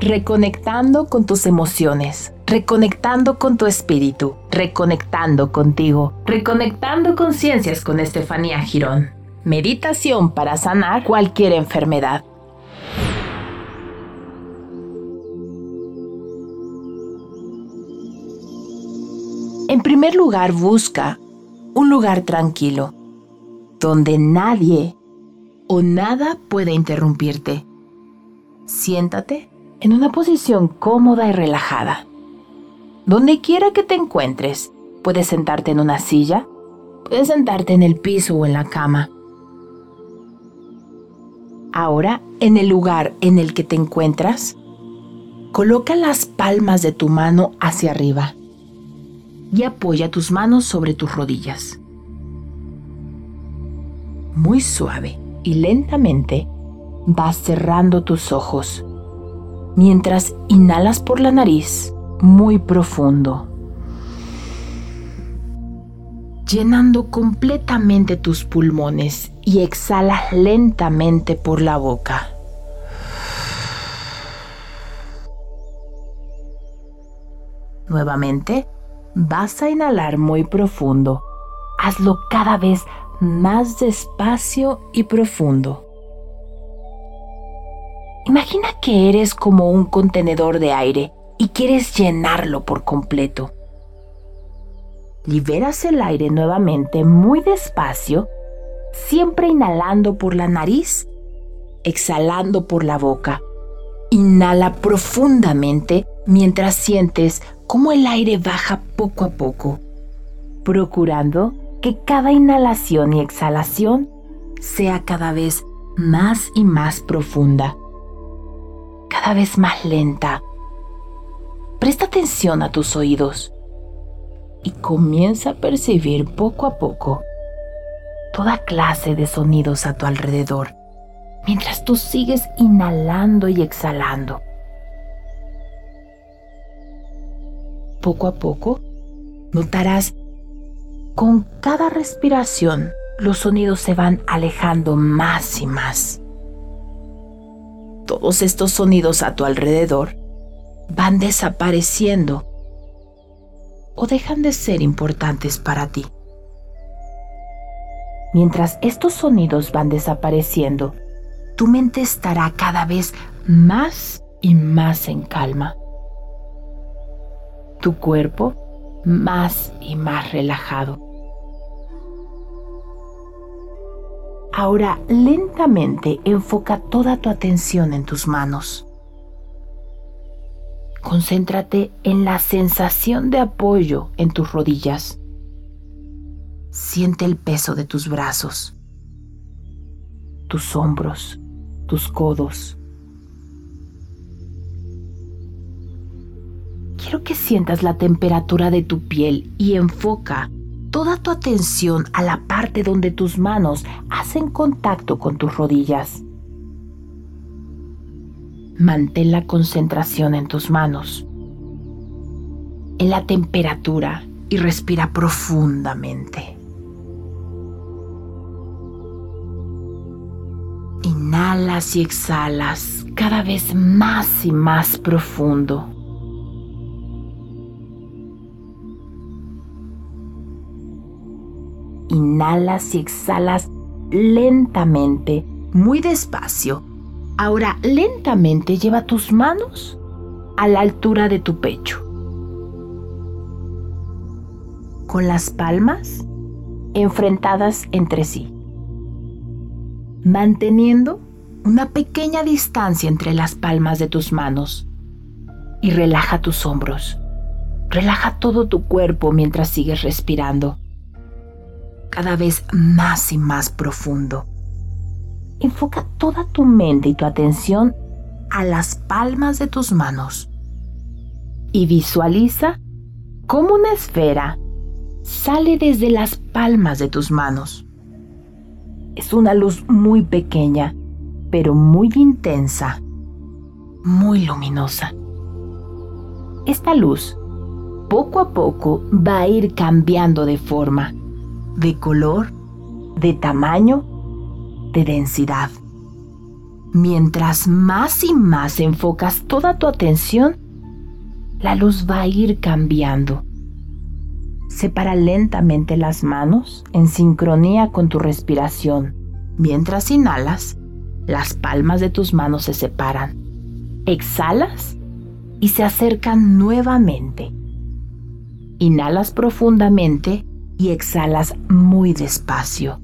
reconectando con tus emociones, reconectando con tu espíritu, reconectando contigo, reconectando conciencias con Estefanía Girón. Meditación para sanar cualquier enfermedad. En primer lugar, busca un lugar tranquilo, donde nadie o nada pueda interrumpirte. Siéntate en una posición cómoda y relajada. Donde quiera que te encuentres, puedes sentarte en una silla, puedes sentarte en el piso o en la cama. Ahora, en el lugar en el que te encuentras, coloca las palmas de tu mano hacia arriba y apoya tus manos sobre tus rodillas. Muy suave y lentamente vas cerrando tus ojos mientras inhalas por la nariz muy profundo, llenando completamente tus pulmones y exhalas lentamente por la boca. Nuevamente, vas a inhalar muy profundo. Hazlo cada vez más despacio y profundo. Imagina que eres como un contenedor de aire y quieres llenarlo por completo. Liberas el aire nuevamente muy despacio, siempre inhalando por la nariz, exhalando por la boca. Inhala profundamente mientras sientes cómo el aire baja poco a poco, procurando que cada inhalación y exhalación sea cada vez más y más profunda, cada vez más lenta. Presta atención a tus oídos y comienza a percibir poco a poco toda clase de sonidos a tu alrededor mientras tú sigues inhalando y exhalando. Poco a poco notarás con cada respiración, los sonidos se van alejando más y más. Todos estos sonidos a tu alrededor van desapareciendo o dejan de ser importantes para ti. Mientras estos sonidos van desapareciendo, tu mente estará cada vez más y más en calma. Tu cuerpo más y más relajado. Ahora lentamente enfoca toda tu atención en tus manos. Concéntrate en la sensación de apoyo en tus rodillas. Siente el peso de tus brazos, tus hombros, tus codos. Quiero que sientas la temperatura de tu piel y enfoca toda tu atención a la parte donde tus manos hacen contacto con tus rodillas. Mantén la concentración en tus manos, en la temperatura y respira profundamente. Inhalas y exhalas cada vez más y más profundo. Inhalas y exhalas lentamente, muy despacio. Ahora lentamente lleva tus manos a la altura de tu pecho. Con las palmas enfrentadas entre sí. Manteniendo una pequeña distancia entre las palmas de tus manos. Y relaja tus hombros. Relaja todo tu cuerpo mientras sigues respirando cada vez más y más profundo. Enfoca toda tu mente y tu atención a las palmas de tus manos y visualiza cómo una esfera sale desde las palmas de tus manos. Es una luz muy pequeña, pero muy intensa, muy luminosa. Esta luz poco a poco va a ir cambiando de forma de color, de tamaño, de densidad. mientras más y más enfocas toda tu atención, la luz va a ir cambiando. Separa lentamente las manos en sincronía con tu respiración. Mientras inhalas, las palmas de tus manos se separan. Exhalas y se acercan nuevamente. Inhalas profundamente y exhalas muy despacio.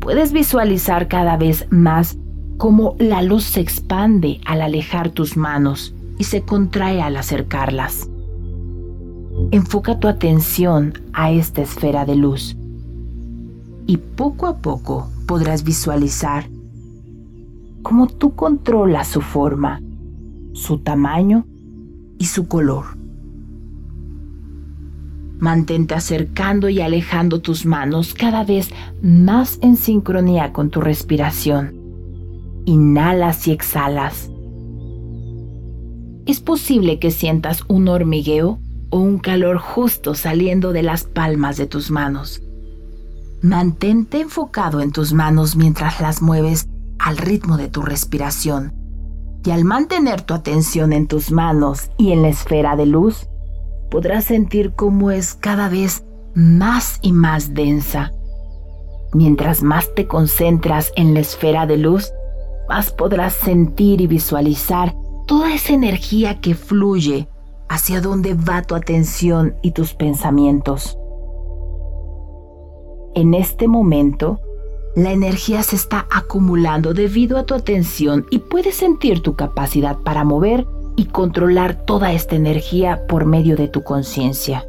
Puedes visualizar cada vez más cómo la luz se expande al alejar tus manos y se contrae al acercarlas. Enfoca tu atención a esta esfera de luz y poco a poco podrás visualizar cómo tú controlas su forma, su tamaño y su color. Mantente acercando y alejando tus manos cada vez más en sincronía con tu respiración. Inhalas y exhalas. Es posible que sientas un hormigueo o un calor justo saliendo de las palmas de tus manos. Mantente enfocado en tus manos mientras las mueves al ritmo de tu respiración. Y al mantener tu atención en tus manos y en la esfera de luz, podrás sentir cómo es cada vez más y más densa. Mientras más te concentras en la esfera de luz, más podrás sentir y visualizar toda esa energía que fluye hacia donde va tu atención y tus pensamientos. En este momento, la energía se está acumulando debido a tu atención y puedes sentir tu capacidad para mover y controlar toda esta energía por medio de tu conciencia.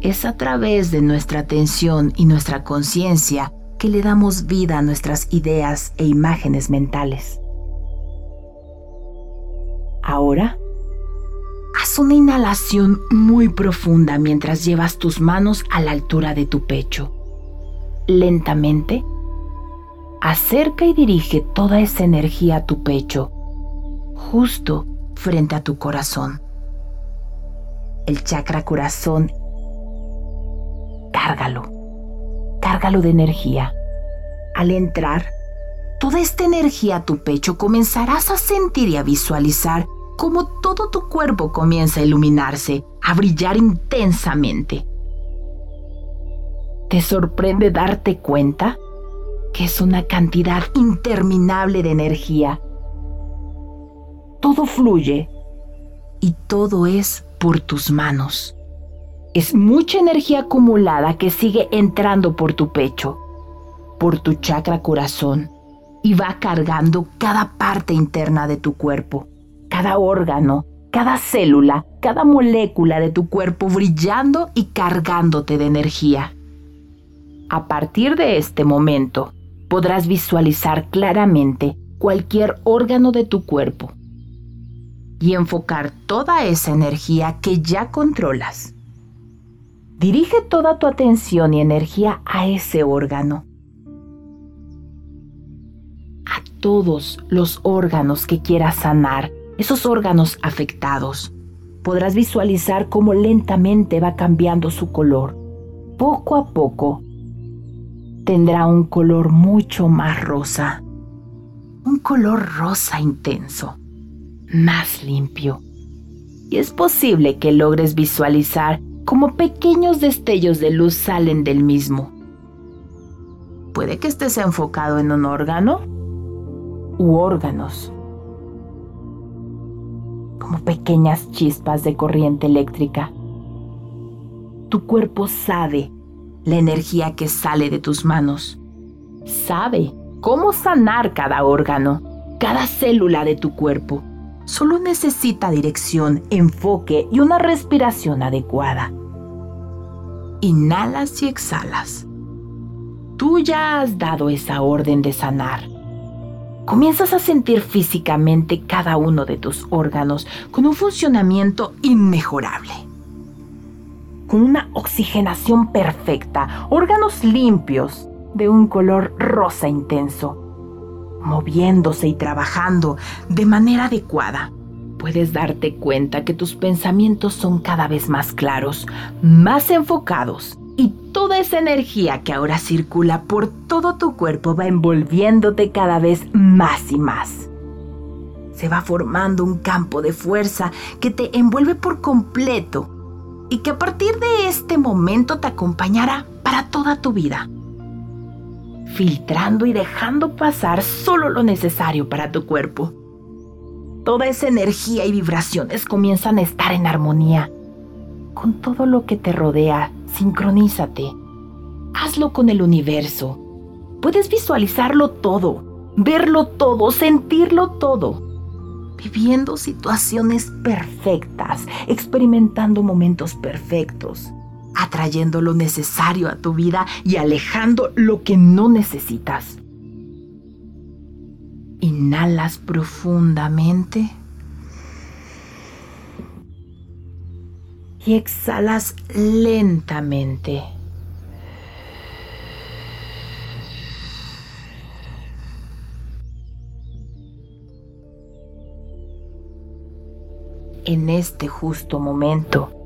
Es a través de nuestra atención y nuestra conciencia que le damos vida a nuestras ideas e imágenes mentales. Ahora, haz una inhalación muy profunda mientras llevas tus manos a la altura de tu pecho lentamente, acerca y dirige toda esa energía a tu pecho, justo frente a tu corazón. El chakra corazón, cárgalo, cárgalo de energía. Al entrar, toda esta energía a tu pecho comenzarás a sentir y a visualizar cómo todo tu cuerpo comienza a iluminarse, a brillar intensamente. ¿Te sorprende darte cuenta que es una cantidad interminable de energía? Todo fluye y todo es por tus manos. Es mucha energía acumulada que sigue entrando por tu pecho, por tu chakra corazón y va cargando cada parte interna de tu cuerpo, cada órgano, cada célula, cada molécula de tu cuerpo brillando y cargándote de energía. A partir de este momento, podrás visualizar claramente cualquier órgano de tu cuerpo y enfocar toda esa energía que ya controlas. Dirige toda tu atención y energía a ese órgano. A todos los órganos que quieras sanar, esos órganos afectados. Podrás visualizar cómo lentamente va cambiando su color. Poco a poco tendrá un color mucho más rosa, un color rosa intenso, más limpio. Y es posible que logres visualizar cómo pequeños destellos de luz salen del mismo. Puede que estés enfocado en un órgano u órganos, como pequeñas chispas de corriente eléctrica. Tu cuerpo sabe la energía que sale de tus manos. Sabe cómo sanar cada órgano, cada célula de tu cuerpo. Solo necesita dirección, enfoque y una respiración adecuada. Inhalas y exhalas. Tú ya has dado esa orden de sanar. Comienzas a sentir físicamente cada uno de tus órganos con un funcionamiento inmejorable con una oxigenación perfecta, órganos limpios de un color rosa intenso, moviéndose y trabajando de manera adecuada. Puedes darte cuenta que tus pensamientos son cada vez más claros, más enfocados y toda esa energía que ahora circula por todo tu cuerpo va envolviéndote cada vez más y más. Se va formando un campo de fuerza que te envuelve por completo y que a partir de este momento te acompañará para toda tu vida, filtrando y dejando pasar solo lo necesario para tu cuerpo. Toda esa energía y vibraciones comienzan a estar en armonía con todo lo que te rodea. Sincronízate. Hazlo con el universo. Puedes visualizarlo todo, verlo todo, sentirlo todo viviendo situaciones perfectas, experimentando momentos perfectos, atrayendo lo necesario a tu vida y alejando lo que no necesitas. Inhalas profundamente y exhalas lentamente. en este justo momento.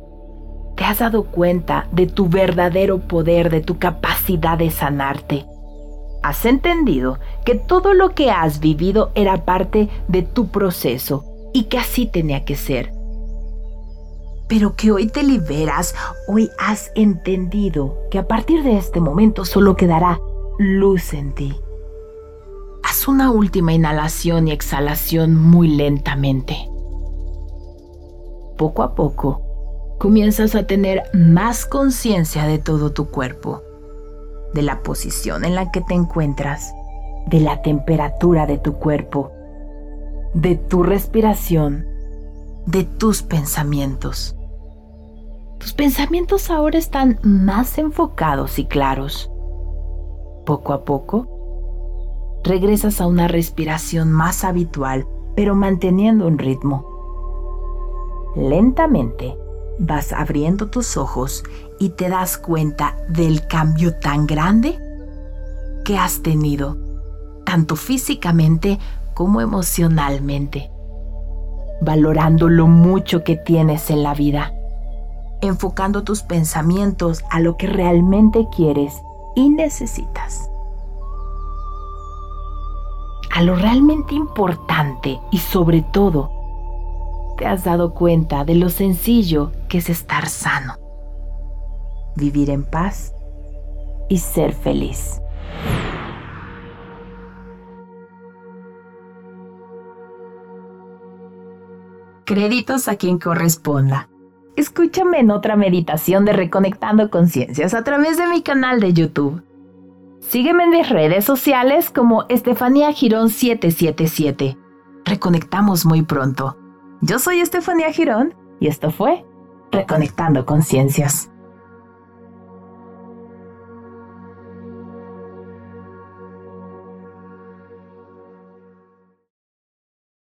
Has dado cuenta de tu verdadero poder, de tu capacidad de sanarte. Has entendido que todo lo que has vivido era parte de tu proceso y que así tenía que ser. Pero que hoy te liberas, hoy has entendido que a partir de este momento solo quedará luz en ti. Haz una última inhalación y exhalación muy lentamente poco a poco, comienzas a tener más conciencia de todo tu cuerpo, de la posición en la que te encuentras, de la temperatura de tu cuerpo, de tu respiración, de tus pensamientos. Tus pensamientos ahora están más enfocados y claros. Poco a poco, regresas a una respiración más habitual, pero manteniendo un ritmo Lentamente vas abriendo tus ojos y te das cuenta del cambio tan grande que has tenido, tanto físicamente como emocionalmente, valorando lo mucho que tienes en la vida, enfocando tus pensamientos a lo que realmente quieres y necesitas, a lo realmente importante y sobre todo has dado cuenta de lo sencillo que es estar sano, vivir en paz y ser feliz. Créditos a quien corresponda. Escúchame en otra meditación de Reconectando Conciencias a través de mi canal de YouTube. Sígueme en mis redes sociales como Estefanía Girón 777. Reconectamos muy pronto. Yo soy Estefanía Girón y esto fue Reconectando Conciencias.